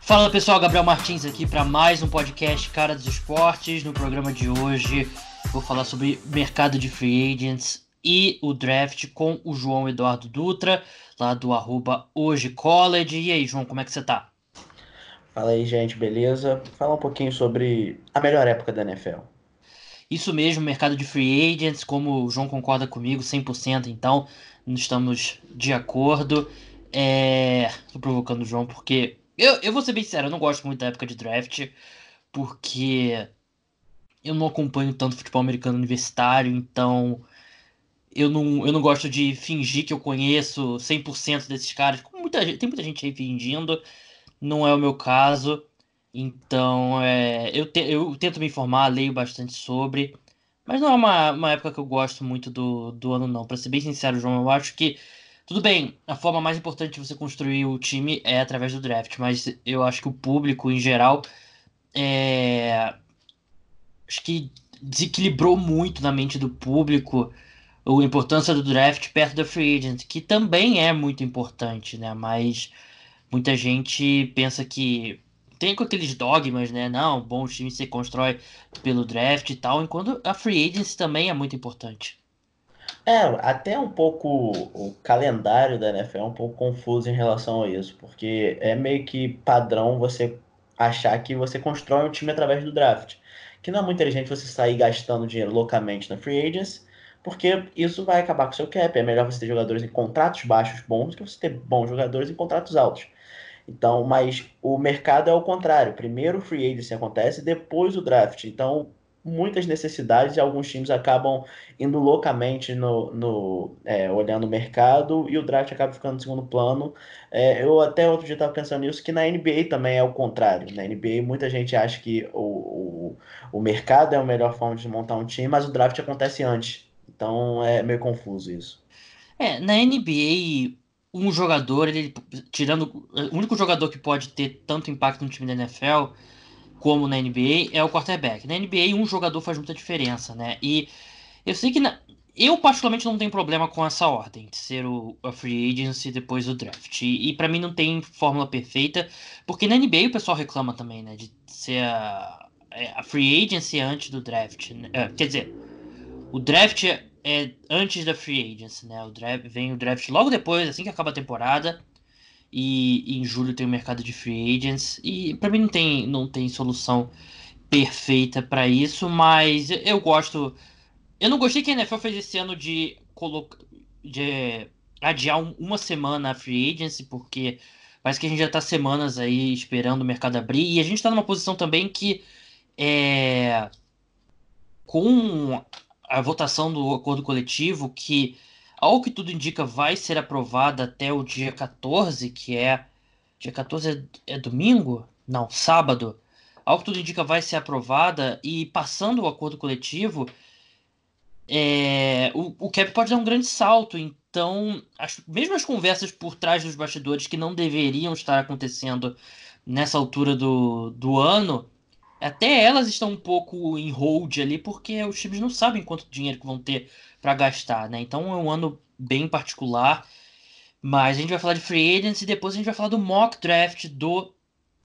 Fala pessoal, Gabriel Martins aqui para mais um podcast Cara dos Esportes. No programa de hoje vou falar sobre mercado de free agents e o draft com o João Eduardo Dutra, lá do arroba Hoje College. E aí, João, como é que você tá? Fala aí, gente, beleza? Fala um pouquinho sobre a melhor época da NFL. Isso mesmo, mercado de free agents, como o João concorda comigo, 100%, então estamos de acordo. É... Tô provocando o João porque eu, eu vou ser bem sincero, eu não gosto muito da época de draft, porque eu não acompanho tanto futebol americano universitário, então eu não, eu não gosto de fingir que eu conheço 100% desses caras. Muita, tem muita gente aí fingindo, não é o meu caso. Então, é, eu, te, eu tento me informar, leio bastante sobre, mas não é uma, uma época que eu gosto muito do, do ano, não. Para ser bem sincero, João, eu acho que, tudo bem, a forma mais importante de você construir o time é através do draft, mas eu acho que o público, em geral, é, acho que desequilibrou muito na mente do público a importância do draft perto da free agent, que também é muito importante, né? Mas muita gente pensa que tem com aqueles dogmas, né? Não, bom time se constrói pelo draft e tal, enquanto a free agency também é muito importante. É, até um pouco o calendário da NFL é um pouco confuso em relação a isso, porque é meio que padrão você achar que você constrói um time através do draft. Que não é muito inteligente você sair gastando dinheiro loucamente na free agency, porque isso vai acabar com o seu cap. É melhor você ter jogadores em contratos baixos bons que você ter bons jogadores em contratos altos. Então, mas o mercado é o contrário. Primeiro o free agency acontece, depois o draft. Então, muitas necessidades e alguns times acabam indo loucamente no, no é, olhando o mercado e o draft acaba ficando no segundo plano. É, eu até outro dia estava pensando nisso, que na NBA também é o contrário. Na NBA muita gente acha que o, o, o mercado é a melhor forma de montar um time, mas o draft acontece antes. Então é meio confuso isso. É, na NBA um jogador, ele tirando o único jogador que pode ter tanto impacto no time da NFL como na NBA é o quarterback. Na NBA um jogador faz muita diferença, né? E eu sei que na, eu particularmente não tenho problema com essa ordem de ser o a free agency depois do draft. E, e para mim não tem fórmula perfeita, porque na NBA o pessoal reclama também, né, de ser a, é, a free agency antes do draft. Né? É, quer dizer, o draft é antes da free agency, né? O draft, vem o draft logo depois, assim que acaba a temporada. E, em julho tem o mercado de free agents. E para mim não tem, não tem solução perfeita para isso, mas eu gosto. Eu não gostei que a NFL fez esse ano de de adiar um, uma semana a free agency, porque parece que a gente já tá semanas aí esperando o mercado abrir. E a gente tá numa posição também que é. Com a votação do acordo coletivo, que, ao que tudo indica, vai ser aprovada até o dia 14, que é. Dia 14 é, é domingo? Não, sábado. Ao que tudo indica, vai ser aprovada e passando o acordo coletivo, é, o, o cap pode dar um grande salto. Então, as, mesmo as conversas por trás dos bastidores que não deveriam estar acontecendo nessa altura do, do ano, até elas estão um pouco em hold ali, porque os times não sabem quanto dinheiro que vão ter para gastar, né? Então é um ano bem particular. Mas a gente vai falar de free agents e depois a gente vai falar do mock draft do,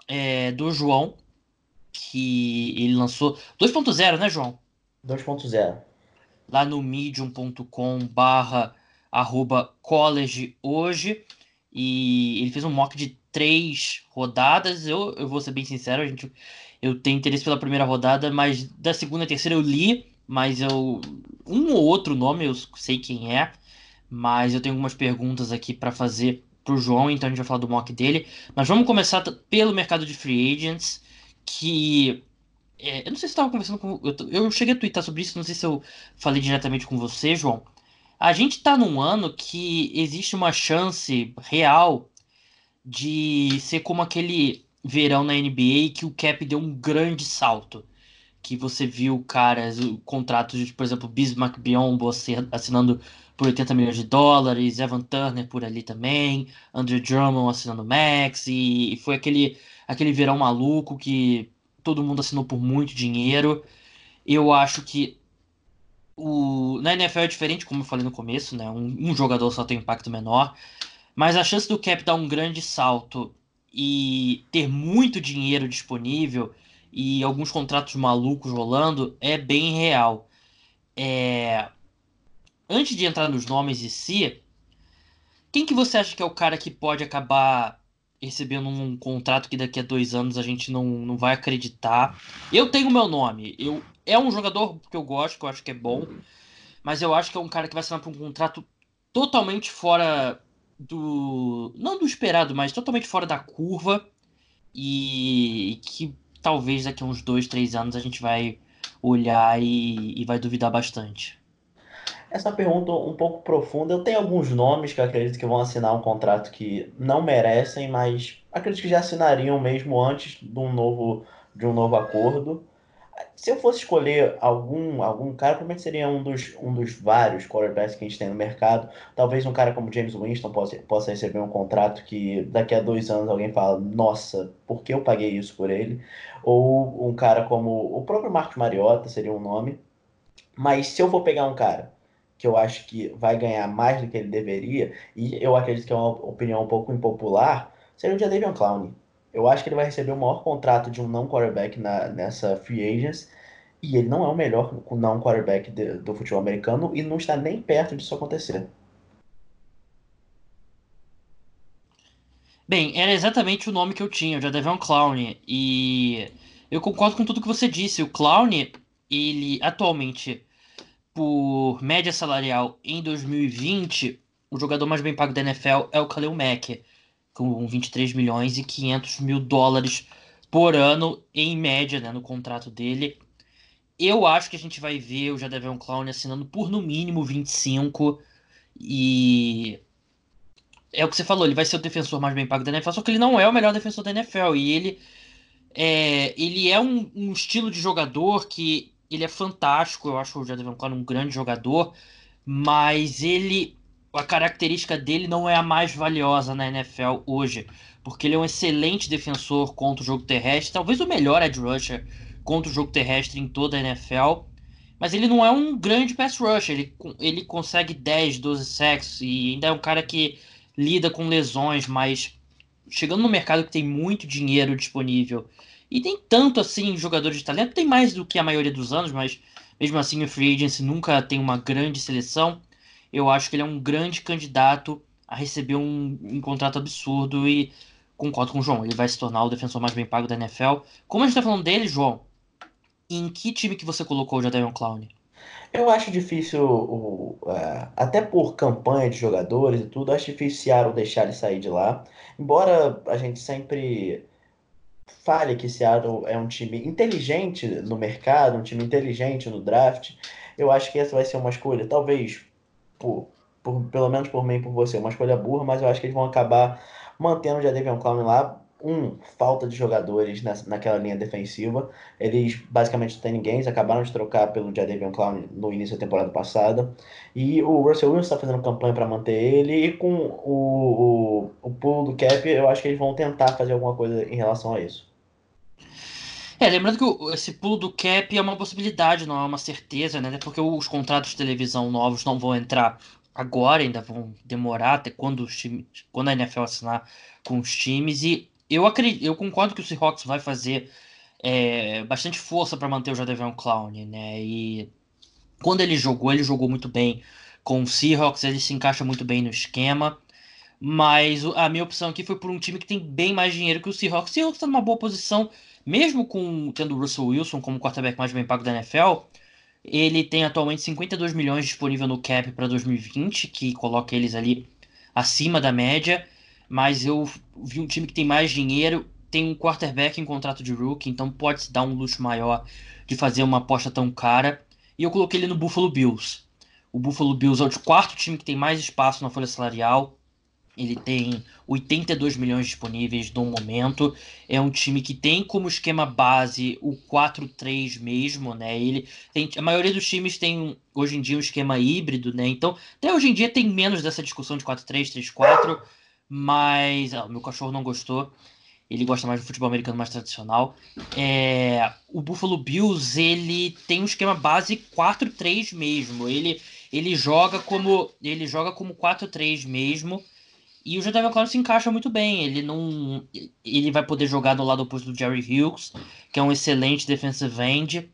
é, do João, que ele lançou 2.0, né, João? 2.0. Lá no medium.com barra arroba college hoje. E ele fez um mock de três rodadas. Eu, eu vou ser bem sincero, a gente eu tenho interesse pela primeira rodada, mas da segunda e terceira eu li, mas eu um ou outro nome eu sei quem é, mas eu tenho algumas perguntas aqui para fazer pro João, então a gente vai falar do mock dele. Mas vamos começar pelo mercado de free agents, que é, eu não sei se estava conversando com eu, eu cheguei a twittar sobre isso, não sei se eu falei diretamente com você, João. A gente está num ano que existe uma chance real de ser como aquele verão na NBA que o cap deu um grande salto. Que você viu caras, contratos de, por exemplo, Bismarck Biombo assinando por 80 milhões de dólares, Evan Turner por ali também, Andrew Drummond assinando Max, e, e foi aquele, aquele verão maluco que todo mundo assinou por muito dinheiro. Eu acho que o, na NFL é diferente, como eu falei no começo, né? Um, um jogador só tem impacto menor. Mas a chance do cap dar um grande salto e ter muito dinheiro disponível e alguns contratos malucos rolando é bem real. É... Antes de entrar nos nomes em si, quem que você acha que é o cara que pode acabar recebendo um contrato que daqui a dois anos a gente não, não vai acreditar? Eu tenho meu nome. Eu, é um jogador que eu gosto, que eu acho que é bom, mas eu acho que é um cara que vai assinar por um contrato totalmente fora do. Não do esperado, mas totalmente fora da curva. E que talvez daqui a uns dois, três anos a gente vai olhar e, e vai duvidar bastante. Essa pergunta um pouco profunda. Eu tenho alguns nomes que eu acredito que vão assinar um contrato que não merecem, mas acredito que já assinariam mesmo antes de um novo, de um novo acordo. Se eu fosse escolher algum, algum cara, provavelmente seria um dos, um dos vários quarterbacks que a gente tem no mercado. Talvez um cara como James Winston possa, possa receber um contrato que daqui a dois anos alguém fala, nossa, por que eu paguei isso por ele? Ou um cara como o próprio Marcos Mariota seria um nome. Mas se eu for pegar um cara que eu acho que vai ganhar mais do que ele deveria, e eu acredito que é uma opinião um pouco impopular, seria o Jadavion Clowney. Eu acho que ele vai receber o maior contrato de um não quarterback na, nessa free agents, e ele não é o melhor não quarterback de, do futebol americano e não está nem perto disso acontecer. Bem, era exatamente o nome que eu tinha, o Jadavion Clowney, e eu concordo com tudo que você disse. O Clowney, ele atualmente por média salarial em 2020, o jogador mais bem pago da NFL é o Khalil Mack, com 23 milhões e 500 mil dólares por ano em média né, no contrato dele. Eu acho que a gente vai ver o Jadavion Clown assinando por no mínimo 25 e é o que você falou, ele vai ser o defensor mais bem pago da NFL, só que ele não é o melhor defensor da NFL e ele é, ele é um, um estilo de jogador que ele é fantástico, eu acho o Jadavion Clown um grande jogador, mas ele a característica dele não é a mais valiosa na NFL hoje, porque ele é um excelente defensor contra o jogo terrestre, talvez o melhor edge rusher contra o jogo terrestre em toda a NFL, mas ele não é um grande pass rusher, ele, ele consegue 10, 12 sacks e ainda é um cara que lida com lesões, mas chegando no mercado que tem muito dinheiro disponível e tem tanto assim jogadores de talento, tem mais do que a maioria dos anos, mas mesmo assim o Free Agency nunca tem uma grande seleção. Eu acho que ele é um grande candidato a receber um, um contrato absurdo e concordo com o João, ele vai se tornar o defensor mais bem pago da NFL. Como a gente tá falando dele, João, em que time que você colocou o Jadavion Clown? Eu acho difícil, o, uh, até por campanha de jogadores e tudo, acho difícil Seattle deixar ele sair de lá. Embora a gente sempre fale que Seattle é um time inteligente no mercado, um time inteligente no draft, eu acho que essa vai ser uma escolha, talvez, por, por, pelo menos por mim e por você, uma escolha burra, mas eu acho que eles vão acabar mantendo o Jadavion Clown lá. Um, falta de jogadores nessa, naquela linha defensiva. Eles basicamente não têm ninguém, eles acabaram de trocar pelo Jadavion Clown no início da temporada passada. E o Russell Wilson está fazendo campanha para manter ele. E com o, o, o pulo do cap, eu acho que eles vão tentar fazer alguma coisa em relação a isso. É, lembrando que esse pulo do cap é uma possibilidade, não é uma certeza, né? Porque os contratos de televisão novos não vão entrar agora, ainda vão demorar até quando, os times, quando a NFL assinar com os times. E eu acredito, eu concordo que o Seahawks vai fazer é, bastante força para manter o Jadavion Clown, né? E quando ele jogou, ele jogou muito bem com o Seahawks, ele se encaixa muito bem no esquema. Mas a minha opção aqui foi por um time que tem bem mais dinheiro que o Seahawks. O Seahawks está numa boa posição mesmo com tendo o Russell Wilson como quarterback mais bem pago da NFL, ele tem atualmente 52 milhões disponível no cap para 2020, que coloca eles ali acima da média. Mas eu vi um time que tem mais dinheiro, tem um quarterback em contrato de rookie, então pode se dar um luxo maior de fazer uma aposta tão cara. E eu coloquei ele no Buffalo Bills. O Buffalo Bills é o quarto time que tem mais espaço na folha salarial. Ele tem 82 milhões disponíveis no momento. É um time que tem como esquema base o 4-3 mesmo, né? Ele tem, a maioria dos times tem hoje em dia um esquema híbrido, né? Então, até hoje em dia tem menos dessa discussão de 4-3, 3-4, mas ah, meu cachorro não gostou. Ele gosta mais do futebol americano mais tradicional. É, o Buffalo Bills, ele tem um esquema base 4-3 mesmo. Ele ele joga como ele joga como 4-3 mesmo. E o Jadavion Clowney se encaixa muito bem. Ele não. Ele vai poder jogar do lado oposto do Jerry Hughes, que é um excelente defensive end.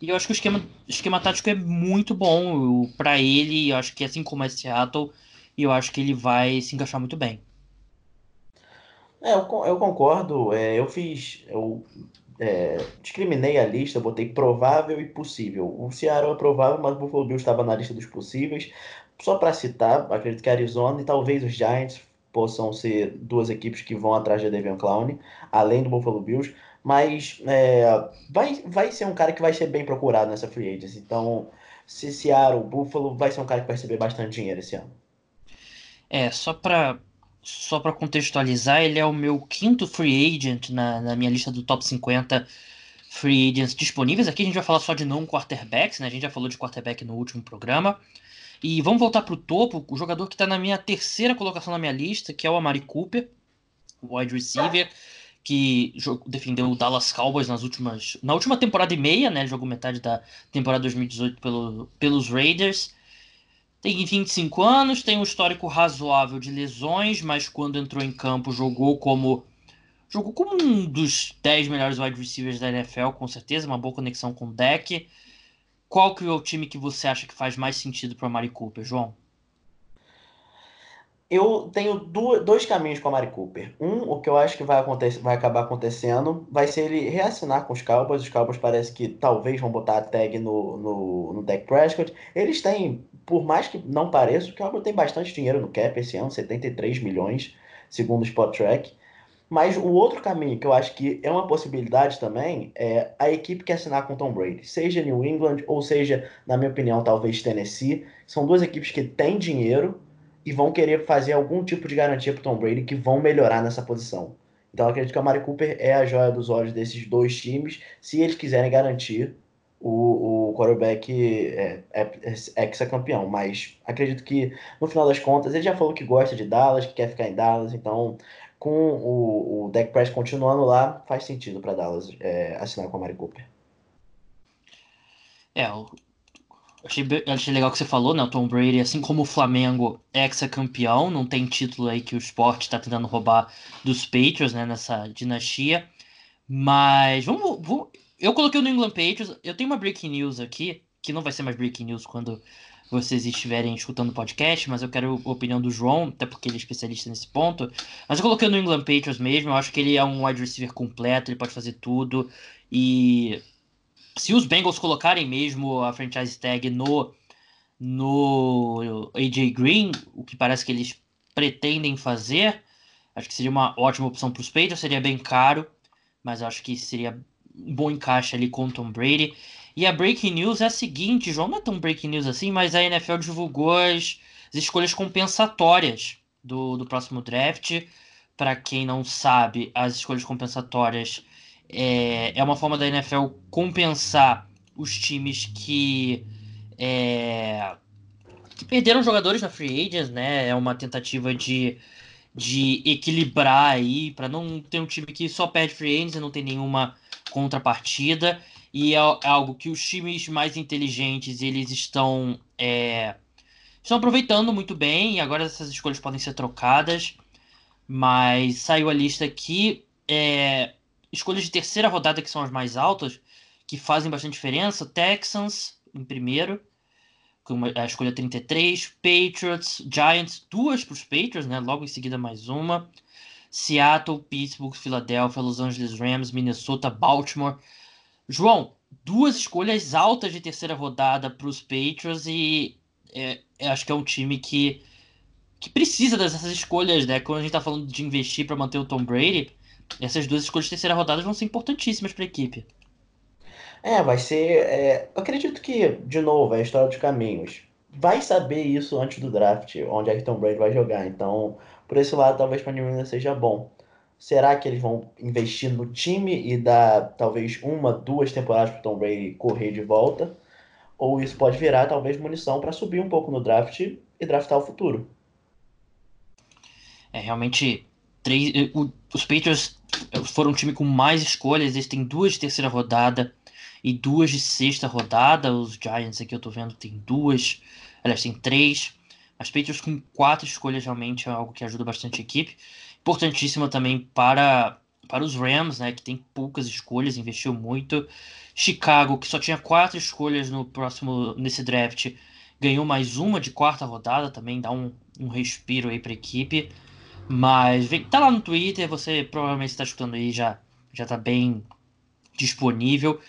E eu acho que o esquema, esquema tático é muito bom para ele. Eu acho que assim como é Seattle, eu acho que ele vai se encaixar muito bem. É, eu, eu concordo. É, eu fiz. Eu é, discriminei a lista, botei provável e possível. O Seattle é provável, mas o Buffalo Bills estava na lista dos possíveis. Só para citar, acredito que Arizona e talvez os Giants possam ser duas equipes que vão atrás de Devian Clown, além do Buffalo Bills. Mas é, vai, vai ser um cara que vai ser bem procurado nessa free agency. Então, se Seattle, Buffalo, vai ser um cara que vai receber bastante dinheiro esse ano. É, só para só para contextualizar, ele é o meu quinto free agent na, na minha lista do top 50 free agents disponíveis. Aqui a gente vai falar só de não quarterbacks, né? A gente já falou de quarterback no último programa. E vamos voltar para o topo, o jogador que está na minha terceira colocação na minha lista, que é o Amari Cooper, wide receiver, que defendeu o Dallas Cowboys nas últimas, na última temporada e meia, né? Jogou metade da temporada 2018 pelo, pelos Raiders. Tem 25 anos, tem um histórico razoável de lesões, mas quando entrou em campo jogou como jogou como um dos 10 melhores wide receivers da NFL, com certeza, uma boa conexão com o deck. Qual que é o time que você acha que faz mais sentido para o Mari Cooper, João? Eu tenho dois caminhos com a Mari Cooper. Um, o que eu acho que vai, acontecer, vai acabar acontecendo, vai ser ele reassinar com os Cowboys. Os Cowboys parece que talvez vão botar a tag no, no, no Dak Prescott. Eles têm por mais que não pareça, o Cowboys tem bastante dinheiro no cap esse ano, 73 milhões, segundo o Spot Track. Mas o outro caminho que eu acho que é uma possibilidade também é a equipe que assinar com Tom Brady, seja New England ou seja, na minha opinião, talvez Tennessee. São duas equipes que têm dinheiro e vão querer fazer algum tipo de garantia para Tom Brady que vão melhorar nessa posição. Então eu acredito que a Mari Cooper é a joia dos olhos desses dois times, se eles quiserem garantir o, o quarterback é, é, é ex-campeão, mas acredito que no final das contas ele já falou que gosta de Dallas, que quer ficar em Dallas, então com o, o Dak Prescott continuando lá, faz sentido para Dallas é, assinar com a Mari Cooper. É, eu achei, achei legal que você falou, né? O Tom Brady, assim como o Flamengo, ex-campeão, não tem título aí que o esporte está tentando roubar dos Patriots, né? Nessa dinastia. Mas vamos, vamos eu coloquei o New England Patriots. Eu tenho uma breaking news aqui, que não vai ser mais breaking news quando vocês estiverem escutando o podcast, mas eu quero a opinião do João, até porque ele é especialista nesse ponto. Mas eu coloquei o New England Patriots mesmo, eu acho que ele é um wide receiver completo, ele pode fazer tudo. E se os Bengals colocarem mesmo a franchise tag no, no AJ Green, o que parece que eles pretendem fazer, acho que seria uma ótima opção para os Patriots, seria bem caro, mas acho que seria um bom encaixe ali com o Tom Brady. E a breaking news é a seguinte, João, não é tão breaking news assim, mas a NFL divulgou as, as escolhas compensatórias do, do próximo draft. Para quem não sabe, as escolhas compensatórias é, é uma forma da NFL compensar os times que, é, que perderam jogadores na free agents, né? É uma tentativa de, de equilibrar aí, para não ter um time que só perde free agents e não tem nenhuma contrapartida e é, é algo que os times mais inteligentes eles estão é, estão aproveitando muito bem e agora essas escolhas podem ser trocadas. Mas saiu a lista aqui é, escolhas de terceira rodada que são as mais altas que fazem bastante diferença. Texans em primeiro com a escolha 33 Patriots Giants duas para os Patriots né? Logo em seguida mais uma. Seattle, Pittsburgh, Philadelphia, Los Angeles Rams, Minnesota, Baltimore. João, duas escolhas altas de terceira rodada para os Patriots e é, acho que é um time que, que precisa dessas escolhas, né? Quando a gente está falando de investir para manter o Tom Brady, essas duas escolhas de terceira rodada vão ser importantíssimas para a equipe. É, vai ser. É, eu acredito que, de novo, é a história dos caminhos. Vai saber isso antes do draft, onde é que Tom Brady vai jogar. Então, por esse lado, talvez para New England seja bom. Será que eles vão investir no time e dar talvez uma, duas temporadas para Tom Brady correr de volta? Ou isso pode virar talvez munição para subir um pouco no draft e draftar o futuro? É realmente três, eh, os Patriots foram um time com mais escolhas, eles têm duas de terceira rodada e duas de sexta rodada. Os Giants aqui eu tô vendo tem duas, aliás, tem três. As Patriots com quatro escolhas realmente é algo que ajuda bastante a equipe. Importantíssima também para, para os Rams, né, que tem poucas escolhas, investiu muito. Chicago, que só tinha quatro escolhas no próximo nesse draft, ganhou mais uma de quarta rodada, também dá um, um respiro aí para a equipe. Mas vem, tá lá no Twitter, você provavelmente está escutando aí, já, já tá bem disponível.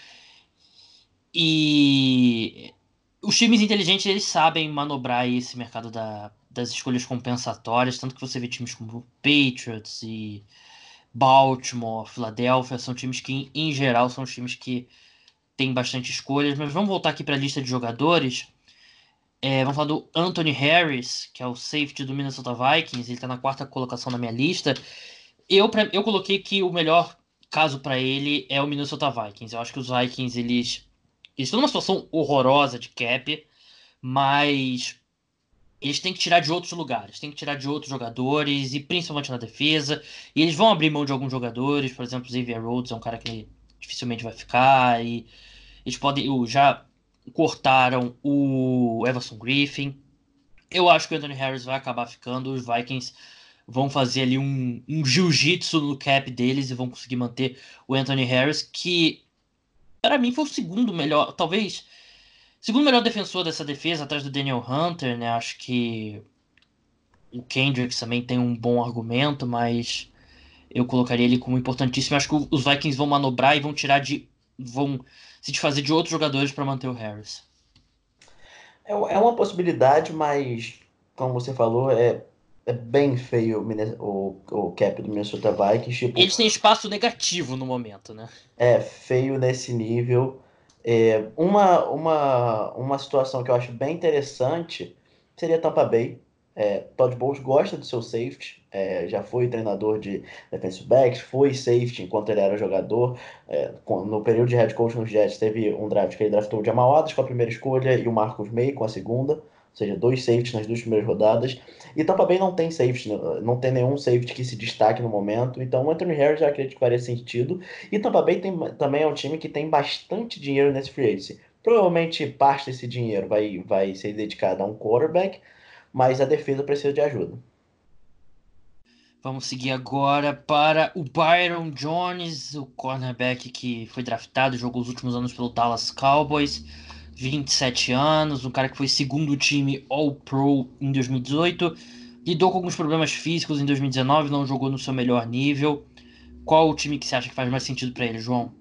E os times inteligentes eles sabem manobrar esse mercado da, das escolhas compensatórias, tanto que você vê times como Patriots e Baltimore, Philadelphia, são times que em geral são times que têm bastante escolhas, mas vamos voltar aqui para a lista de jogadores. É, vamos falar do Anthony Harris, que é o safety do Minnesota Vikings, ele está na quarta colocação na minha lista. Eu, pra, eu coloquei que o melhor caso para ele é o Minnesota Vikings. Eu acho que os Vikings eles eles estão numa situação horrorosa de cap, mas eles têm que tirar de outros lugares, têm que tirar de outros jogadores, e principalmente na defesa. E eles vão abrir mão de alguns jogadores, por exemplo, Xavier Rhodes é um cara que dificilmente vai ficar, e eles podem. Já cortaram o Everson Griffin. Eu acho que o Anthony Harris vai acabar ficando. Os Vikings vão fazer ali um, um jiu-jitsu no cap deles e vão conseguir manter o Anthony Harris, que para mim foi o segundo melhor, talvez segundo melhor defensor dessa defesa, atrás do Daniel Hunter, né? Acho que o Kendricks também tem um bom argumento, mas eu colocaria ele como importantíssimo. Acho que os Vikings vão manobrar e vão tirar de. vão se desfazer de outros jogadores para manter o Harris. É, é uma possibilidade, mas como você falou, é é bem feio o, o cap do Minnesota Vikings. Tipo, Eles têm espaço negativo no momento, né? É, feio nesse nível. É, uma, uma, uma situação que eu acho bem interessante seria Tampa Bay. É, Todd Bowles gosta do seu safety, é, já foi treinador de defensive backs, foi safety enquanto ele era jogador. É, no período de head coach nos Jets, teve um draft que ele draftou o Jamal Adams com a primeira escolha e o Marcus May com a segunda seja, dois safeties nas duas primeiras rodadas. E Tampa Bay não tem safety, né? não tem nenhum safety que se destaque no momento. Então o Anthony Harris eu acredito que faria sentido. E Tampa Bay tem, também é um time que tem bastante dinheiro nesse free agency. Provavelmente parte desse dinheiro vai, vai ser dedicado a um quarterback, mas a defesa precisa de ajuda. Vamos seguir agora para o Byron Jones, o cornerback que foi draftado, jogou os últimos anos pelo Dallas Cowboys. 27 anos, um cara que foi segundo time All-Pro em 2018, lidou com alguns problemas físicos em 2019, não jogou no seu melhor nível. Qual o time que você acha que faz mais sentido para ele, João?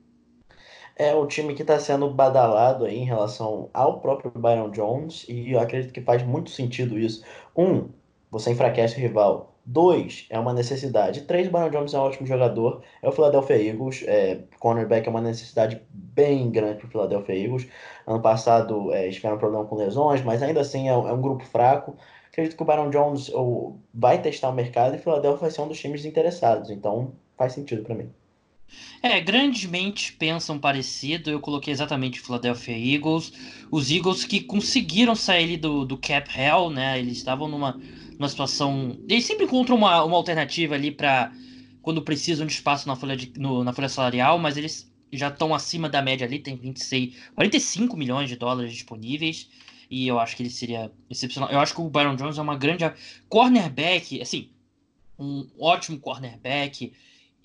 É o time que está sendo badalado aí em relação ao próprio Byron Jones, e eu acredito que faz muito sentido isso. Um, você enfraquece o rival. Dois, é uma necessidade. Três, o Jones é um ótimo jogador. É o Philadelphia Eagles. É, cornerback é uma necessidade bem grande para o Philadelphia Eagles. Ano passado é, tiveram problema com lesões, mas ainda assim é, é, um grupo fraco. Acredito que o Byron Jones ou, vai testar o mercado e o Philadelphia vai ser um dos times interessados. Então faz sentido para mim. É, grandes mentes pensam parecido. Eu coloquei exatamente o Philadelphia Eagles. Os Eagles que conseguiram sair do, do cap hell, né? Eles estavam numa numa situação. Eles sempre encontram uma, uma alternativa ali para quando precisam de espaço na folha, de, no, na folha salarial, mas eles já estão acima da média ali, tem 26, 45 milhões de dólares disponíveis. E eu acho que ele seria excepcional. Eu acho que o Byron Jones é uma grande. Cornerback, assim, um ótimo cornerback.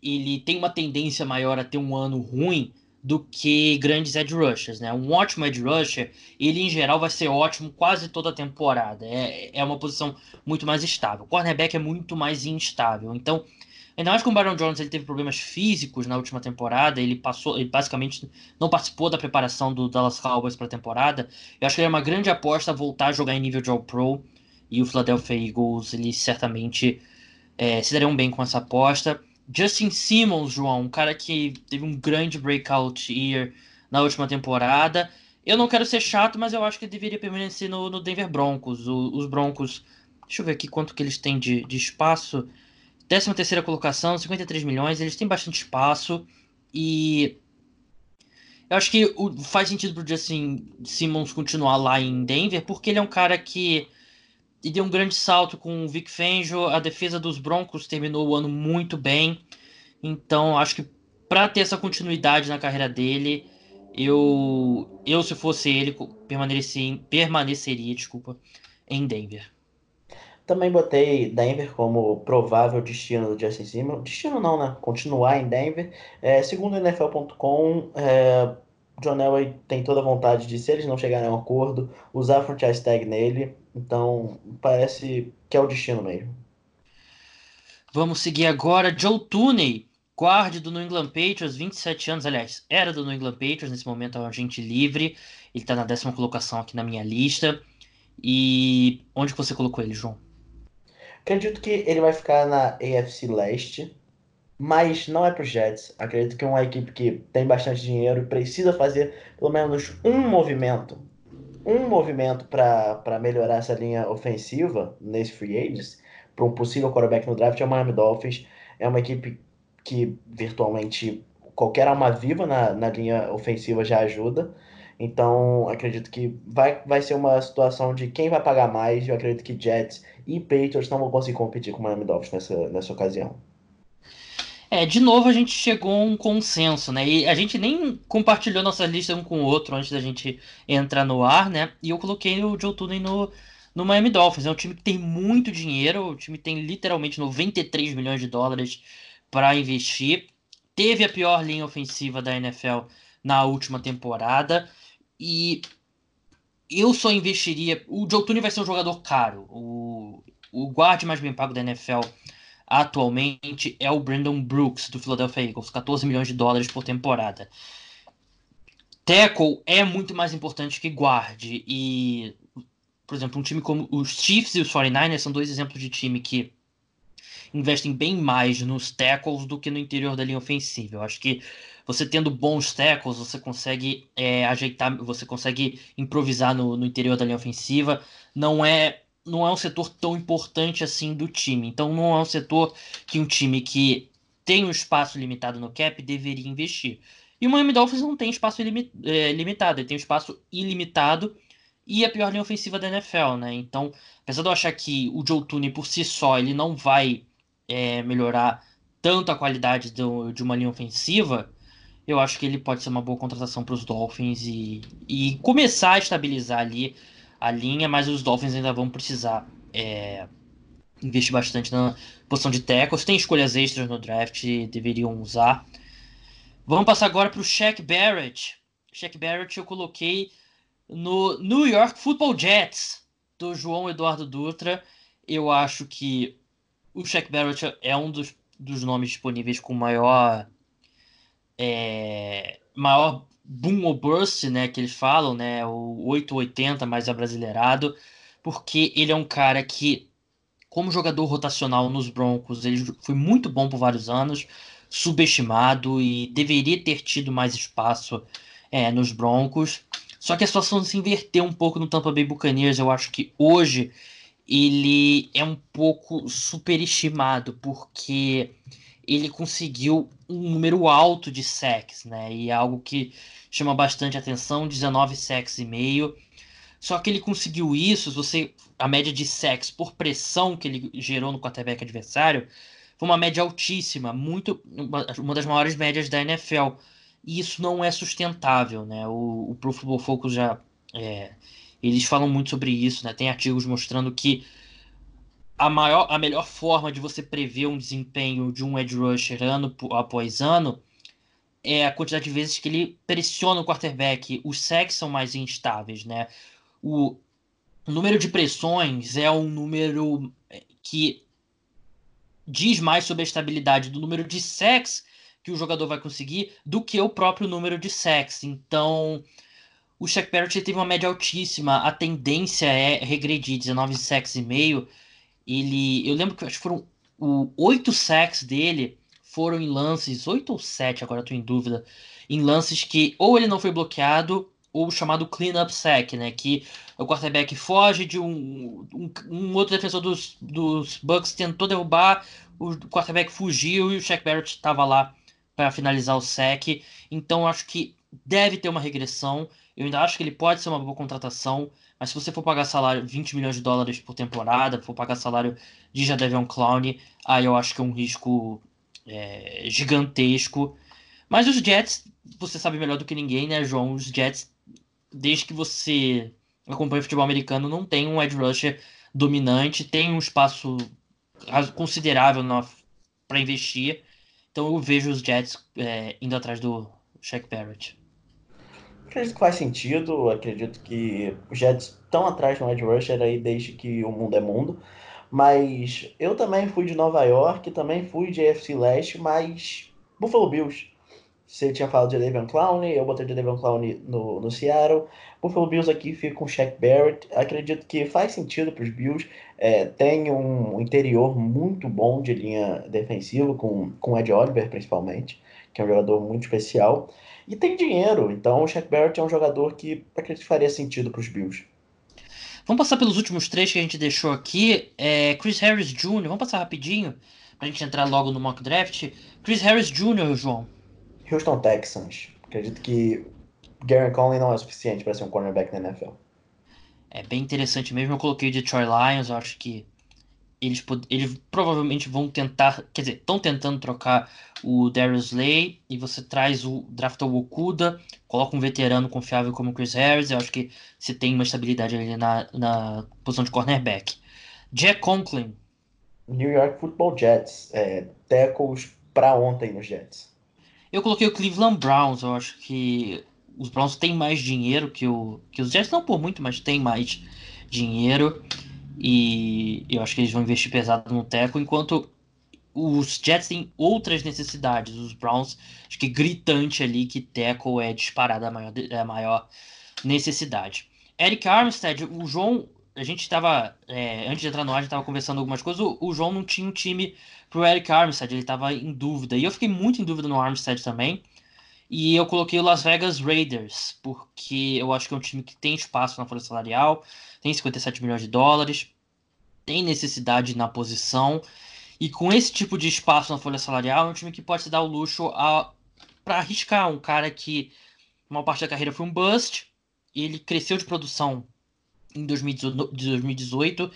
Ele tem uma tendência maior a ter um ano ruim, do que grandes edge rushers, né? Um ótimo edge rusher, ele em geral vai ser ótimo quase toda a temporada. É, é uma posição muito mais estável. O cornerback é muito mais instável. Então, ainda mais com o Byron Jones, ele teve problemas físicos na última temporada, ele passou, ele basicamente não participou da preparação do Dallas Cowboys para a temporada. Eu acho que ele é uma grande aposta voltar a jogar em nível de All-Pro e o Philadelphia Eagles, eles certamente é, se dariam bem com essa aposta. Justin Simmons, João, um cara que teve um grande breakout year na última temporada. Eu não quero ser chato, mas eu acho que deveria permanecer no, no Denver Broncos. O, os Broncos, deixa eu ver aqui quanto que eles têm de, de espaço. 13 terceira colocação, 53 milhões, eles têm bastante espaço e eu acho que o, faz sentido pro Justin Simmons continuar lá em Denver, porque ele é um cara que e deu um grande salto com o Vic Fangio. A defesa dos Broncos terminou o ano muito bem. Então, acho que para ter essa continuidade na carreira dele, eu, eu se fosse ele, permaneceria, permaneceria desculpa, em Denver. Também botei Denver como provável destino do Justin Simmons. Destino não, né? Continuar em Denver. É, segundo o NFL.com, é, John Elway tem toda a vontade de, se eles não chegarem a um acordo, usar a franchise tag nele. Então, parece que é o destino mesmo. Vamos seguir agora Joe Tooney, guarde do New England Patriots, 27 anos, aliás, era do New England Patriots, nesse momento é um agente livre. Ele está na décima colocação aqui na minha lista. E onde que você colocou ele, João? Acredito que ele vai ficar na AFC Leste, mas não é para os Jets. Acredito que é uma equipe que tem bastante dinheiro e precisa fazer pelo menos um movimento, um movimento para melhorar essa linha ofensiva nesse free agents, para um possível quarterback no draft, é o Miami Dolphins. É uma equipe que virtualmente qualquer alma viva na, na linha ofensiva já ajuda. Então, acredito que vai, vai ser uma situação de quem vai pagar mais. Eu acredito que Jets e Patriots não vão conseguir competir com o Miami Dolphins nessa, nessa ocasião. É, de novo a gente chegou a um consenso, né? E a gente nem compartilhou nossa lista um com o outro antes da gente entrar no ar, né? E eu coloquei o Joe Tooney no, no Miami Dolphins. É um time que tem muito dinheiro, o time tem literalmente 93 milhões de dólares para investir. Teve a pior linha ofensiva da NFL na última temporada. E eu só investiria. O Joe Tooney vai ser um jogador caro. O, o guarde mais bem pago da NFL atualmente é o Brandon Brooks, do Philadelphia Eagles, 14 milhões de dólares por temporada. Tackle é muito mais importante que guarde. E, por exemplo, um time como os Chiefs e os 49ers são dois exemplos de time que investem bem mais nos tackles do que no interior da linha ofensiva. Eu acho que você tendo bons tackles, você consegue é, ajeitar, você consegue improvisar no, no interior da linha ofensiva. Não é não é um setor tão importante assim do time. Então não é um setor que um time que tem um espaço limitado no cap deveria investir. E o Miami Dolphins não tem espaço é, limitado, ele tem um espaço ilimitado e a pior linha ofensiva da NFL, né? Então, apesar de eu achar que o Joe Tooney por si só ele não vai é, melhorar tanto a qualidade do, de uma linha ofensiva, eu acho que ele pode ser uma boa contratação para os Dolphins e, e começar a estabilizar ali a linha, mas os Dolphins ainda vão precisar é, investir bastante na posição de tackles. Tem escolhas extras no draft, deveriam usar. Vamos passar agora para o Shaq Barrett. Shaq Barrett eu coloquei no New York Football Jets, do João Eduardo Dutra. Eu acho que o Shaq Barrett é um dos, dos nomes disponíveis com maior é, maior boom or bust, né, que eles falam, né, o 880 mais abrasileirado, porque ele é um cara que, como jogador rotacional nos Broncos, ele foi muito bom por vários anos, subestimado e deveria ter tido mais espaço é, nos Broncos. Só que a situação se inverteu um pouco no Tampa Bay Buccaneers. Eu acho que hoje ele é um pouco superestimado, porque ele conseguiu um número alto de sacks, né? E é algo que chama bastante atenção, 19 sacks e meio. Só que ele conseguiu isso, você a média de sacks por pressão que ele gerou no quarterback adversário foi uma média altíssima, muito uma das maiores médias da NFL. E isso não é sustentável, né? O, o Pro Football Focus já é, eles falam muito sobre isso, né? Tem artigos mostrando que a, maior, a melhor forma de você prever um desempenho de um edge rusher ano após ano é a quantidade de vezes que ele pressiona o quarterback. Os sacks são mais instáveis, né? O, número de pressões é um número é, que diz mais sobre a estabilidade do número de sacks que o jogador vai conseguir do que o próprio número de sacks. Então, o Shaq Barrett teve uma média altíssima, a tendência é regredir 19 sacks e meio ele, eu lembro que acho que foram o oito sacks dele foram em lances, oito ou sete, agora estou em dúvida, em lances que ou ele não foi bloqueado ou chamado clean-up sack, né? Que o quarterback foge de um, um, um, outro defensor dos, dos Bucks tentou derrubar, o quarterback fugiu e o Shaq Barrett estava lá para finalizar o sack. Então acho que deve ter uma regressão. Eu ainda acho que ele pode ser uma boa contratação. Mas se você for pagar salário 20 milhões de dólares por temporada, for pagar salário de Jadavion Clown, aí eu acho que é um risco é, gigantesco. Mas os Jets, você sabe melhor do que ninguém, né, João? Os Jets, desde que você acompanha o futebol americano, não tem um edge rusher dominante, tem um espaço considerável para investir. Então eu vejo os Jets é, indo atrás do Shaq Barrett. Acredito que faz sentido. Acredito que os Jets estão atrás do Edge Rusher aí desde que o mundo é mundo. Mas eu também fui de Nova York, também fui de AFC Leste, mas Buffalo Bills. Você tinha falado de David Clowney, eu botei de David Clowney no, no Seattle. Buffalo Bills aqui fica com Shaq Barrett. Acredito que faz sentido para os Bills. É, tem um interior muito bom de linha defensiva, com, com Ed Oliver principalmente, que é um jogador muito especial. E tem dinheiro, então o Shaq Barrett é um jogador que acredito que faria sentido para os Bills. Vamos passar pelos últimos três que a gente deixou aqui. É, Chris Harris Jr., vamos passar rapidinho, para a gente entrar logo no mock draft. Chris Harris Jr., João. Houston Texans. Acredito que Gary Conley não é suficiente para ser um cornerback na NFL. É bem interessante mesmo. Eu coloquei o Detroit Lions, eu acho que eles, eles provavelmente vão tentar, quer dizer, estão tentando trocar o Darius Slay e você traz o draft o Okuda, coloca um veterano confiável como o Chris Harris, eu acho que você tem uma estabilidade ali na, na posição de cornerback. Jack Conklin. New York Football Jets, é, tackles para ontem nos Jets. Eu coloquei o Cleveland Browns, eu acho que os Browns têm mais dinheiro que, o, que os Jets, não por muito, mas tem mais dinheiro. E eu acho que eles vão investir pesado no Teco, enquanto os Jets têm outras necessidades. Os Browns, acho que gritante ali que Teco é disparada a maior, a maior necessidade. Eric Armstead, o João, a gente estava, é, antes de entrar no ar, a gente estava conversando algumas coisas, o, o, João não tinha um time pro Eric Armstead, ele estava em dúvida. E eu fiquei muito em dúvida no Armstead também. E eu coloquei o Las Vegas Raiders, porque eu acho que é um time que tem espaço na folha salarial, tem 57 milhões de dólares, tem necessidade na posição, e com esse tipo de espaço na folha salarial, é um time que pode se dar o luxo para arriscar um cara que uma parte da carreira foi um bust, ele cresceu de produção em 2018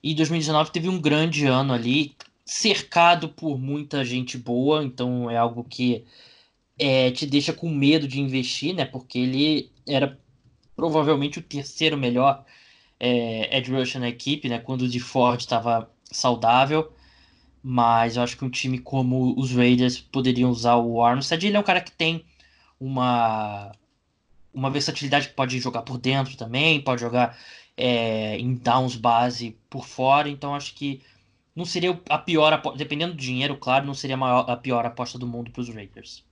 e 2019 teve um grande ano ali, cercado por muita gente boa, então é algo que é, te deixa com medo de investir, né? Porque ele era provavelmente o terceiro melhor é, edge na equipe, né? Quando o de Ford estava saudável. Mas eu acho que um time como os Raiders poderiam usar o Armstead. Ele é um cara que tem uma, uma versatilidade que pode jogar por dentro também, pode jogar é, em downs base por fora. Então acho que não seria a pior aposta, dependendo do dinheiro, claro, não seria a, maior, a pior aposta do mundo para os Raiders.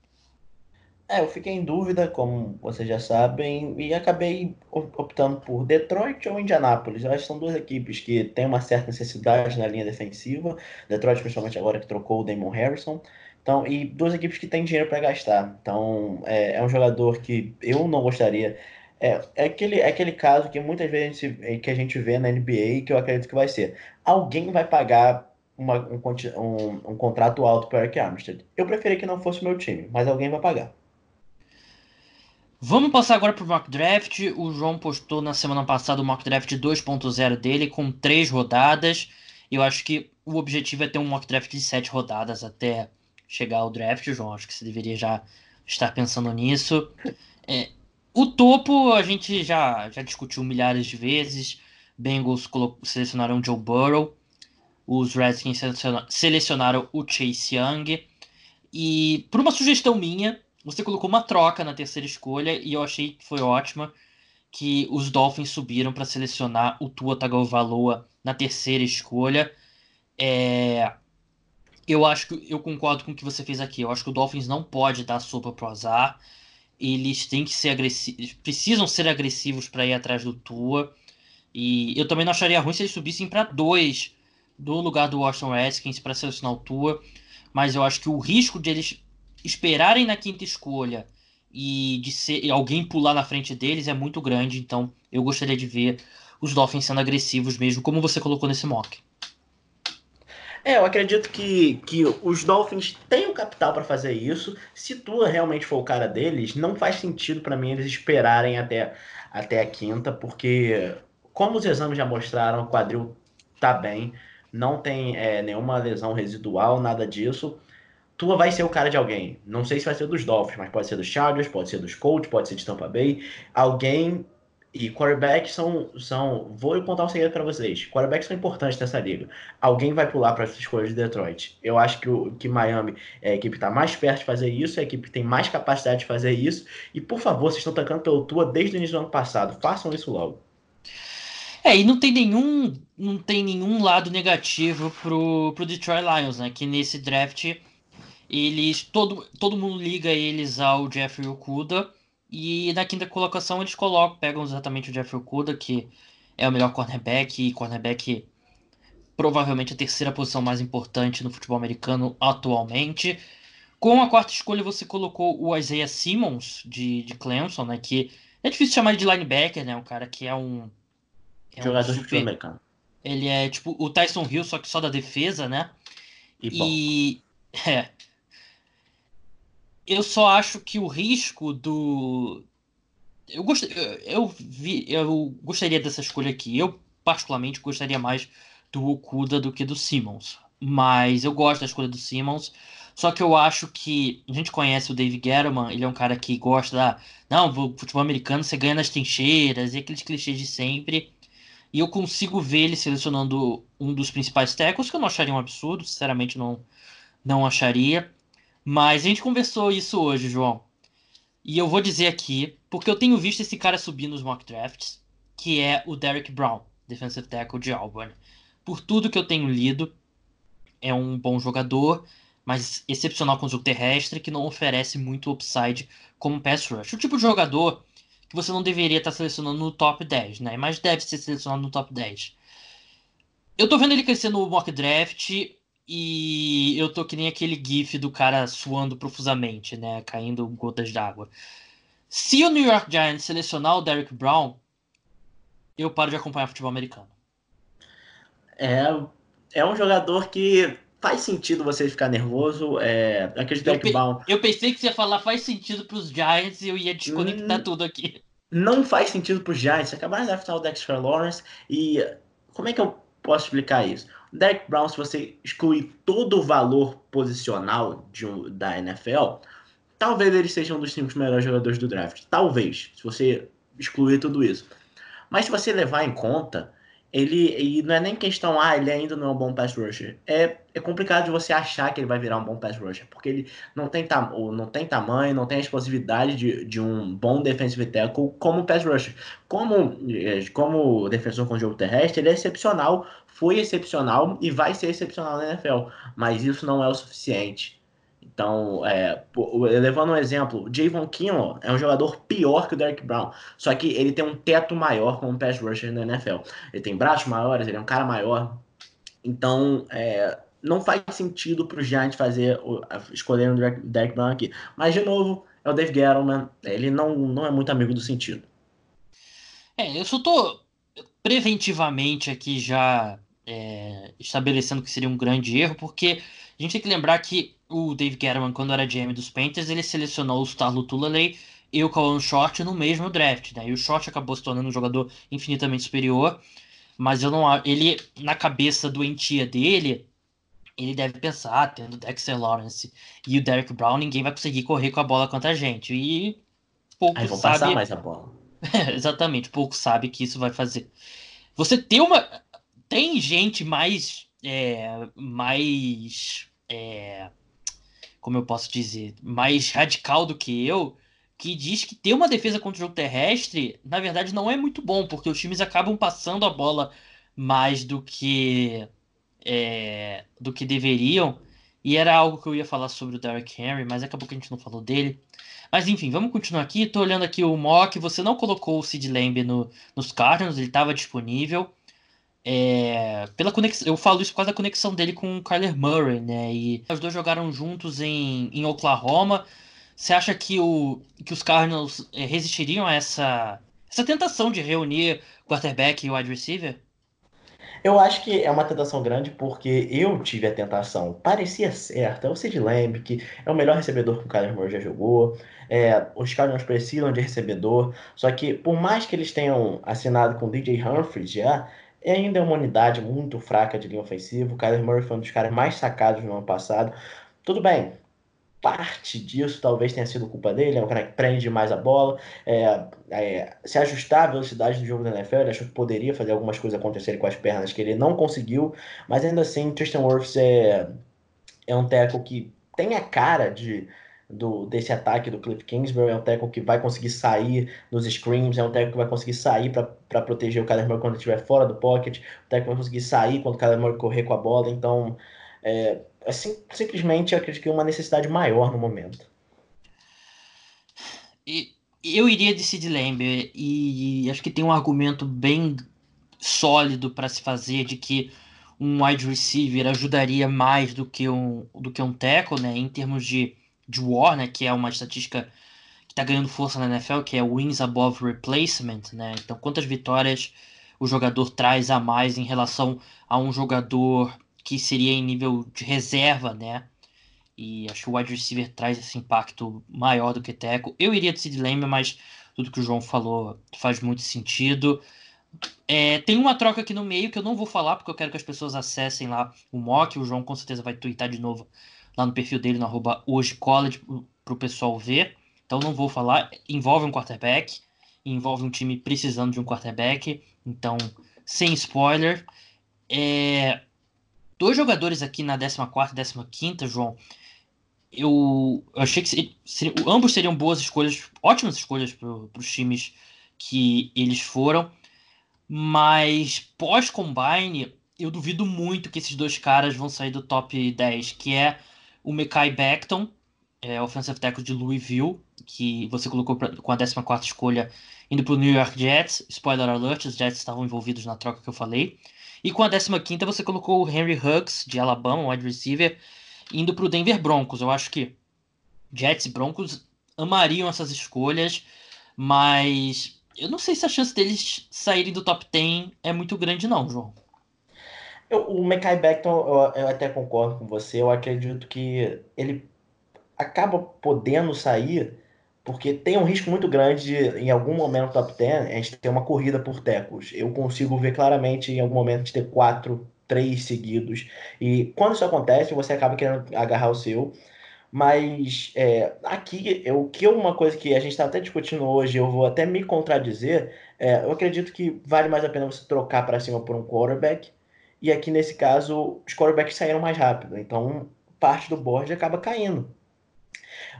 É, eu fiquei em dúvida, como vocês já sabem, e acabei optando por Detroit ou Indianápolis. Eu acho que são duas equipes que têm uma certa necessidade na linha defensiva. Detroit, principalmente agora que trocou o Damon Harrison. Então, e duas equipes que têm dinheiro para gastar. Então, é, é, um jogador que eu não gostaria. É, é, aquele, é aquele caso que muitas vezes a gente, que a gente vê na NBA que eu acredito que vai ser. Alguém vai pagar uma, um, um, um contrato alto para o Eric Armstead. Eu preferia que não fosse o meu time, mas alguém vai pagar. Vamos passar agora para o mock draft. O João postou na semana passada o mock draft 2.0 dele com três rodadas. Eu acho que o objetivo é ter um mock draft de sete rodadas até chegar ao draft, João. Acho que você deveria já estar pensando nisso. É, o topo a gente já, já discutiu milhares de vezes. Bengals selecionaram Joe Burrow. Os Redskins selecionaram o Chase Young. E por uma sugestão minha, você colocou uma troca na terceira escolha e eu achei que foi ótima que os Dolphins subiram para selecionar o Tua Tagovailoa na terceira escolha. É... Eu acho que eu concordo com o que você fez aqui. Eu acho que o Dolphins não pode dar sopa pro azar. Eles têm que ser agressivos, precisam ser agressivos para ir atrás do Tua. E eu também não acharia ruim se eles subissem para dois do lugar do Washington Redskins para selecionar o Tua. Mas eu acho que o risco de eles esperarem na quinta escolha e de ser alguém pular na frente deles é muito grande. Então eu gostaria de ver os Dolphins sendo agressivos mesmo, como você colocou nesse mock. É, eu acredito que, que os Dolphins têm o capital para fazer isso. Se Tua realmente for o cara deles, não faz sentido para mim eles esperarem até, até a quinta, porque como os exames já mostraram, o quadril tá bem, não tem é, nenhuma lesão residual, nada disso. Tua vai ser o cara de alguém. Não sei se vai ser dos Dolphins, mas pode ser dos Chargers, pode ser dos Colts, pode ser de Tampa Bay. Alguém E quarterbacks são, são. Vou contar um segredo para vocês. Quarterbacks são importantes nessa liga. Alguém vai pular para essa escolha de Detroit. Eu acho que, o, que Miami é a equipe que está mais perto de fazer isso, é a equipe que tem mais capacidade de fazer isso. E por favor, vocês estão tancando pelo Tua desde o início do ano passado. Façam isso logo. É, e não tem nenhum, não tem nenhum lado negativo pro, pro Detroit Lions, né? Que nesse draft eles todo, todo mundo liga eles ao Jeffrey Okuda e na quinta colocação eles colocam, pegam exatamente o Jeffrey Okuda, que é o melhor cornerback e cornerback provavelmente a terceira posição mais importante no futebol americano atualmente. Com a quarta escolha você colocou o Isaiah Simmons de, de Clemson, né, que é difícil chamar de linebacker, né, um cara que é um é jogador um super, de futebol americano. Ele é tipo o Tyson Hill, só que só da defesa, né? E, e é, eu só acho que o risco do. Eu, gost... eu, vi... eu gostaria dessa escolha aqui. Eu, particularmente, gostaria mais do Okuda do que do Simmons. Mas eu gosto da escolha do Simmons. Só que eu acho que a gente conhece o Dave Gettleman, ele é um cara que gosta da. Não, futebol americano você ganha nas trincheiras e aqueles clichês de sempre. E eu consigo ver ele selecionando um dos principais tackles, que eu não acharia um absurdo, sinceramente não, não acharia. Mas a gente conversou isso hoje, João. E eu vou dizer aqui, porque eu tenho visto esse cara subir nos mock drafts, que é o Derek Brown, defensive tackle de Auburn. Por tudo que eu tenho lido, é um bom jogador, mas excepcional com o terrestre, que não oferece muito upside como pass rush. O tipo de jogador que você não deveria estar selecionando no top 10, né? Mas deve ser selecionado no top 10. Eu tô vendo ele crescer no mock draft e eu tô que nem aquele gif do cara suando profusamente, né? Caindo gotas d'água. Se o New York Giants selecionar o Derrick Brown, eu paro de acompanhar futebol americano. É, é um jogador que faz sentido você ficar nervoso. É, aquele Derrick Brown. Eu pensei que você ia falar faz sentido pros Giants e eu ia desconectar hum, tudo aqui. Não faz sentido pros Giants. Acabaram de draftar o Dexter Lawrence e como é que eu posso explicar isso? Derek Brown, se você excluir todo o valor posicional de um, da NFL, talvez ele seja um dos cinco melhores jogadores do draft. Talvez, se você excluir tudo isso. Mas se você levar em conta, ele e não é nem questão, ah, ele ainda não é um bom pass rusher. É, é complicado de você achar que ele vai virar um bom pass rusher, porque ele não tem, tam, não tem tamanho, não tem a explosividade de, de um bom defensive tackle como pass rusher. Como, é, como defensor com jogo terrestre, ele é excepcional, foi excepcional e vai ser excepcional na NFL, mas isso não é o suficiente. Então, é, levando um exemplo, Javon Kinlaw é um jogador pior que o Derek Brown, só que ele tem um teto maior como pass rusher na NFL. Ele tem braços maiores, ele é um cara maior. Então, é, não faz sentido para o Giants fazer escolher o Derek Brown aqui. Mas, de novo, é o Dave Gettleman, ele não, não é muito amigo do sentido. É, eu só tô preventivamente aqui já é, estabelecendo que seria um grande erro, porque a gente tem que lembrar que o Dave Gettleman, quando era GM dos Panthers, ele selecionou o Star Lutulale e o Kawan Short no mesmo draft, né? E o Short acabou se tornando um jogador infinitamente superior, mas eu não ele na cabeça doentia dele, ele deve pensar, tendo Dexter Lawrence e o Derek Brown, ninguém vai conseguir correr com a bola contra a gente. E pouco Aí vão sabe... passar mais a bola. exatamente, pouco sabe que isso vai fazer. Você ter uma tem gente mais. É, mais. É, como eu posso dizer? Mais radical do que eu. Que diz que ter uma defesa contra o jogo terrestre, na verdade, não é muito bom, porque os times acabam passando a bola mais do que. É, do que deveriam. E era algo que eu ia falar sobre o Derrick Henry, mas acabou que a gente não falou dele. Mas enfim, vamos continuar aqui. Tô olhando aqui o mock. Você não colocou o Sid Lamb no, nos Cardinals, ele estava disponível. É, pela conexão, eu falo isso por causa da conexão dele com o Kyler Murray, né? E os dois jogaram juntos em, em Oklahoma. Você acha que, o, que os Cardinals é, resistiriam a essa, essa tentação de reunir quarterback e wide receiver? Eu acho que é uma tentação grande porque eu tive a tentação. Parecia certa. É o Sid Lamb, que é o melhor recebedor que o Kyler Murray já jogou. É, os Cardinals precisam de recebedor. Só que, por mais que eles tenham assinado com o DJ Humphries já, e ainda é uma unidade muito fraca de linha ofensiva. O Kyler Murray foi um dos caras mais sacados no ano passado. Tudo bem, parte disso talvez tenha sido culpa dele, é um cara que prende mais a bola, é, é, se ajustar à velocidade do jogo da NFL, ele achou que poderia fazer algumas coisas acontecerem com as pernas que ele não conseguiu, mas ainda assim, Tristan Wirfs é, é um tackle que tem a cara de do, desse ataque do Cliff Kingsbury, é um tackle que vai conseguir sair nos screams, é um tackle que vai conseguir sair para proteger o Kyler Murray quando estiver fora do pocket, o tackle vai conseguir sair quando o Kyler Murray correr com a bola, então é, é sim, simplesmente eu acredito que uma necessidade maior no momento. E, eu iria de Sid e acho que tem um argumento bem sólido para se fazer de que um wide receiver ajudaria mais do que um, do que um tackle, né, em termos de de War, né, que é uma estatística que está ganhando força na NFL, que é wins above replacement, né? Então, quantas vitórias o jogador traz a mais em relação a um jogador que seria em nível de reserva, né? E acho que o wide receiver traz esse impacto maior do que Teco. Eu iria de Sid Lamb, mas tudo que o João falou faz muito sentido. É, tem uma troca aqui no meio que eu não vou falar, porque eu quero que as pessoas acessem lá o mock. O João com certeza vai twittar de novo lá no perfil dele, no arroba hoje college, para o pessoal ver. Então não vou falar. Envolve um quarterback, envolve um time precisando de um quarterback. Então, sem spoiler. É... Dois jogadores aqui na 14 e 15, João. Eu, achei que seria, ambos seriam boas escolhas, ótimas escolhas para os times que eles foram. Mas pós-combine, eu duvido muito que esses dois caras vão sair do top 10, que é o Mekai Beckton, é, offensive tackle de Louisville, que você colocou pra, com a 14 escolha indo para o New York Jets. Spoiler alert, os Jets estavam envolvidos na troca que eu falei. E com a 15 você colocou o Henry Huggs, de Alabama, wide receiver, indo para o Denver Broncos. Eu acho que Jets e Broncos amariam essas escolhas, mas eu não sei se a chance deles saírem do top 10 é muito grande não, João. Eu, o Mekai Beckton, eu, eu até concordo com você. Eu acredito que ele acaba podendo sair porque tem um risco muito grande de, em algum momento top 10, a gente ter uma corrida por tecos. Eu consigo ver claramente em algum momento de ter quatro, três seguidos. E quando isso acontece, você acaba querendo agarrar o seu. Mas é, aqui, eu, que é uma coisa que a gente está até discutindo hoje, eu vou até me contradizer. É, eu acredito que vale mais a pena você trocar para cima por um quarterback e aqui nesse caso, os quarterbacks saíram mais rápido. Então, parte do board acaba caindo.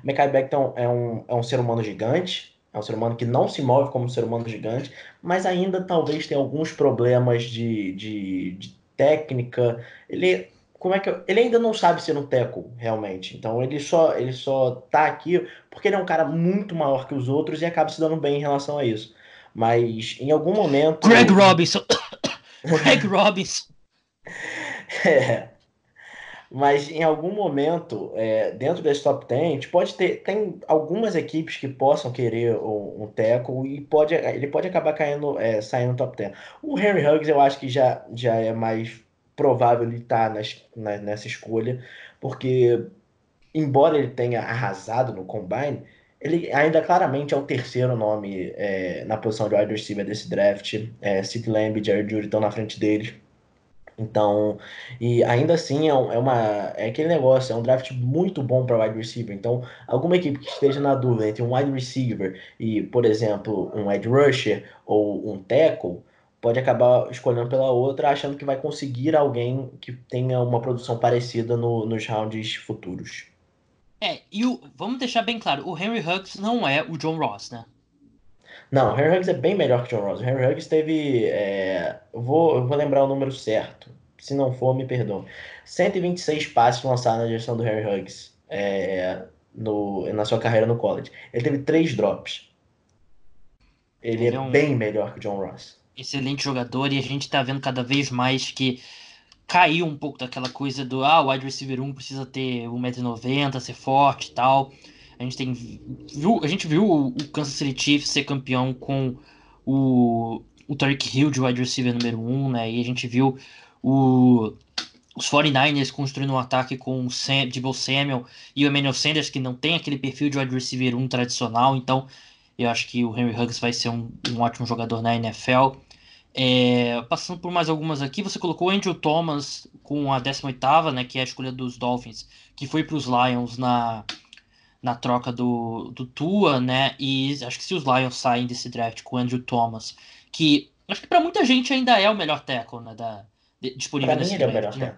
O Beckton é um, é um ser humano gigante, é um ser humano que não se move como um ser humano gigante, mas ainda talvez tenha alguns problemas de, de, de técnica. Ele como é que eu, ele ainda não sabe ser um teco realmente. Então ele só ele só tá aqui porque ele é um cara muito maior que os outros e acaba se dando bem em relação a isso. Mas em algum momento Greg Robinson. Greg Robinson. É. Mas em algum momento, é, dentro desse top 10, a gente pode ter. Tem algumas equipes que possam querer um, um teco e pode, ele pode acabar caindo, é, saindo no top 10. O Henry Huggs eu acho que já, já é mais provável ele estar tá nessa escolha, porque embora ele tenha arrasado no combine, ele ainda claramente é o terceiro nome é, na posição de wide receiver desse draft. É, Sid Lamb e Jared Judy estão na frente dele. Então, e ainda assim é, é, uma é aquele negócio, é um draft muito bom para wide receiver. Então, alguma equipe que esteja na dúvida entre um wide receiver e, por exemplo, um wide rusher ou um tackle, pode acabar escolhendo pela outra, achando que vai conseguir alguém que tenha uma produção parecida no, nos rounds futuros. É, e o, vamos deixar bem claro, o Henry Huggs não é o John Ross, né? Não, o Henry Huggs é bem melhor que John Ross. O Henry Huggs teve. É, eu, vou, eu vou lembrar o número certo. Se não for, me perdoe. 126 passes lançados na direção do Henry Huggs é, no, na sua carreira no college. Ele teve três drops. Ele, Ele é, é um bem melhor que o John Ross. Excelente jogador e a gente tá vendo cada vez mais que caiu um pouco daquela coisa do ah, o wide receiver 1 precisa ter 1,90m, ser forte e tal. A gente tem viu, a gente viu o Kansas City Chiefs ser campeão com o, o Tariq Hill de wide receiver número 1, né? E a gente viu o, os 49ers construindo um ataque com o Sam, Debo Samuel e o Emmanuel Sanders, que não tem aquele perfil de wide receiver 1 tradicional. Então, eu acho que o Henry Huggs vai ser um, um ótimo jogador na NFL. É, passando por mais algumas aqui, você colocou Andrew Thomas com a 18ª, né, que é a escolha dos Dolphins, que foi para os Lions na na troca do, do Tua, né? E acho que se os Lions saem desse draft com o Andrew Thomas, que acho que para muita gente ainda é o melhor tackle, né? Da, disponível pra nesse draft. É o né?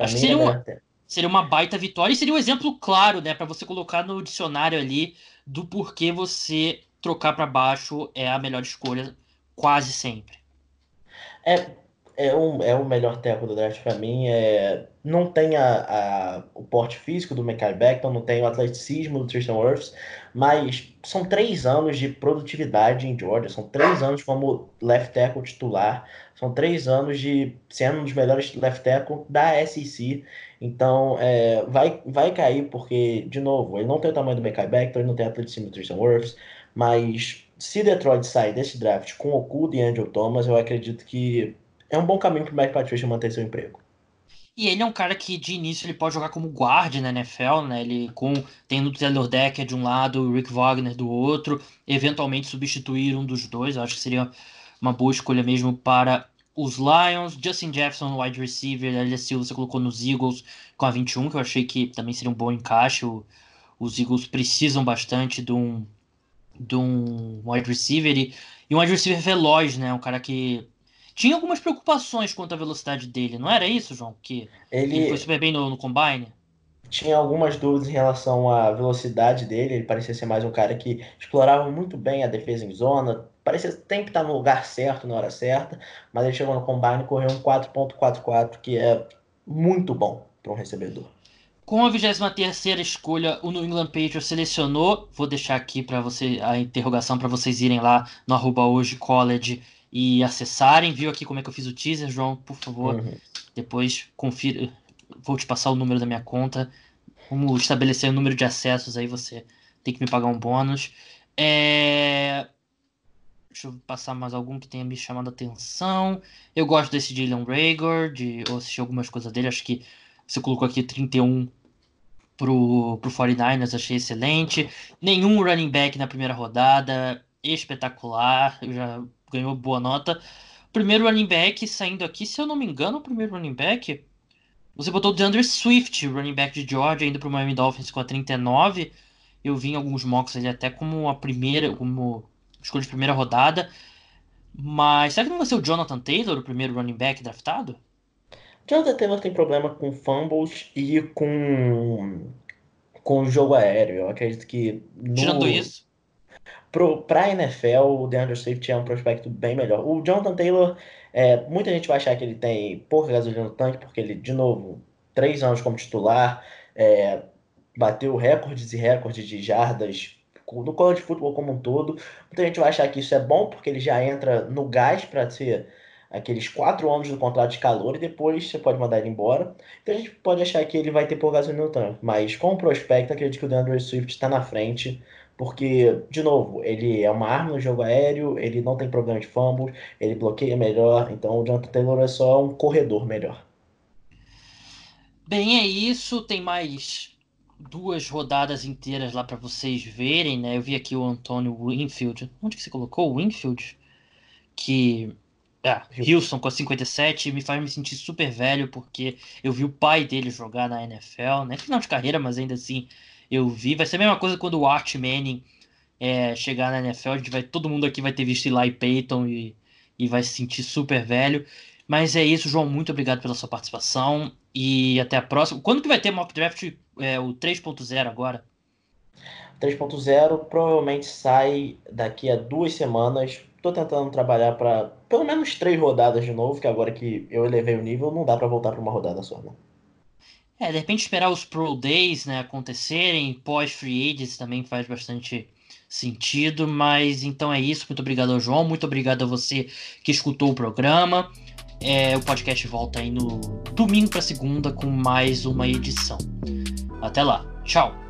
Acho que seria, é o um, seria uma baita vitória e seria um exemplo claro, né? Para você colocar no dicionário ali do porquê você trocar para baixo é a melhor escolha quase sempre. É, é, um, é o melhor tackle do draft pra mim. É, não tem a, a- o porte físico do Mekhi Becton, não tem o atleticismo do Tristan Wirfs, mas são três anos de produtividade em Georgia, são três anos como left tackle titular, são três anos de sendo um dos melhores left tackle da SEC. Então, é, vai, vai cair porque, de novo, ele não tem o tamanho do Mekhi Becton, ele não tem o atleticismo do Tristan Wirfs, mas se Detroit sair desse draft com Okuda e Andrew Thomas, eu acredito que é um bom caminho para o Mike Patricia manter seu emprego. E ele é um cara que de início ele pode jogar como guard na NFL, né? Ele com tendo o Taylor Decker de um lado, o Rick Wagner do outro, eventualmente substituir um dos dois, eu acho que seria uma boa escolha mesmo para os Lions. Justin Jefferson, wide receiver, LSU você colocou nos Eagles com a 21, que eu achei que também seria um bom encaixe. O, os Eagles precisam bastante de um, de um wide receiver e, e um wide receiver veloz, né? Um cara que tinha algumas preocupações quanto à velocidade dele, não era isso, João? Que ele, Ele foi super bem no, no combine? tinha algumas dúvidas em relação à velocidade dele, ele parecia ser mais um cara que explorava muito bem a defesa em zona, parecia sempre estar no lugar certo na hora certa, mas ele chegou no combine e correu um 4.44, que é muito bom para um recebedor. Com a 23 escolha, o New England Patriots selecionou. Vou deixar aqui para você a interrogação para vocês irem lá no arroba hoje college e acessarem. Viu aqui como é que eu fiz o teaser, João? Por favor, Uhum. depois confira. Vou te passar o número da minha conta. Vamos estabelecer o número de acessos aí, você tem que me pagar um bônus. É... Deixa eu passar mais algum que tenha me chamado a atenção. Eu gosto desse Jalen Rager, de eu assisti algumas coisas dele, acho que você colocou aqui 31 pro, pro 49ers, achei excelente. Nenhum running back na primeira rodada, espetacular, já ganhou boa nota. Primeiro running back saindo aqui, se eu não me engano, o primeiro running back, você botou o DeAndre Swift, running back de Georgia, indo pro Miami Dolphins com a 39. Eu vi em alguns mocks ali até como a primeira, como escolha de primeira rodada. Mas será que não vai ser o Jonathan Taylor, o primeiro running back draftado? Jonathan Taylor tem problema com fumbles e com, com o jogo aéreo. Eu acredito que no, Tirando isso. Pro, pra NFL, o DeAndre Swift é um prospecto bem melhor. O Jonathan Taylor, é, muita gente vai achar que ele tem pouca gasolina no tanque, porque ele, de novo, três anos como titular, é, bateu recordes e recordes de jardas no college futebol como um todo. Muita gente vai achar que isso é bom, porque ele já entra no gás para ser aqueles quatro anos do contrato de calor e depois você pode mandar ele embora. Então a gente pode achar que ele vai ter pouca gasolina no tanque. Mas como prospecto, acredito que o DeAndre Swift está na frente. Porque, de novo, ele é uma arma no jogo aéreo, ele não tem problema de fumbles, ele bloqueia melhor, então o Jonathan Taylor é só um corredor melhor. Bem, é isso. Tem mais duas rodadas inteiras lá para vocês verem, né? Eu vi aqui o Antônio Winfield. Onde que você colocou o Winfield? Que. Ah, Houston com a 57 me faz me sentir super velho porque eu vi o pai dele jogar na NFL, né? Final de carreira, mas ainda assim eu vi. Vai ser a mesma coisa quando o Art Manning é, chegar na NFL. A gente vai, todo mundo aqui vai ter visto Eli Payton e, e vai se sentir super velho. Mas é isso, João. Muito obrigado pela sua participação. E até a próxima. Quando que vai ter mock draft é, o 3.0 agora? 3.0 provavelmente sai daqui a duas semanas. Tô tentando trabalhar para pelo menos três rodadas de novo, que agora que eu elevei o nível, não dá para voltar para uma rodada só, não. É, de repente esperar os Pro Days né, acontecerem, pós-Free Agents também faz bastante sentido, mas então é isso. Muito obrigado ao João, muito obrigado a você que escutou o programa. É, o podcast volta aí no domingo para segunda com mais uma edição. Até lá, tchau!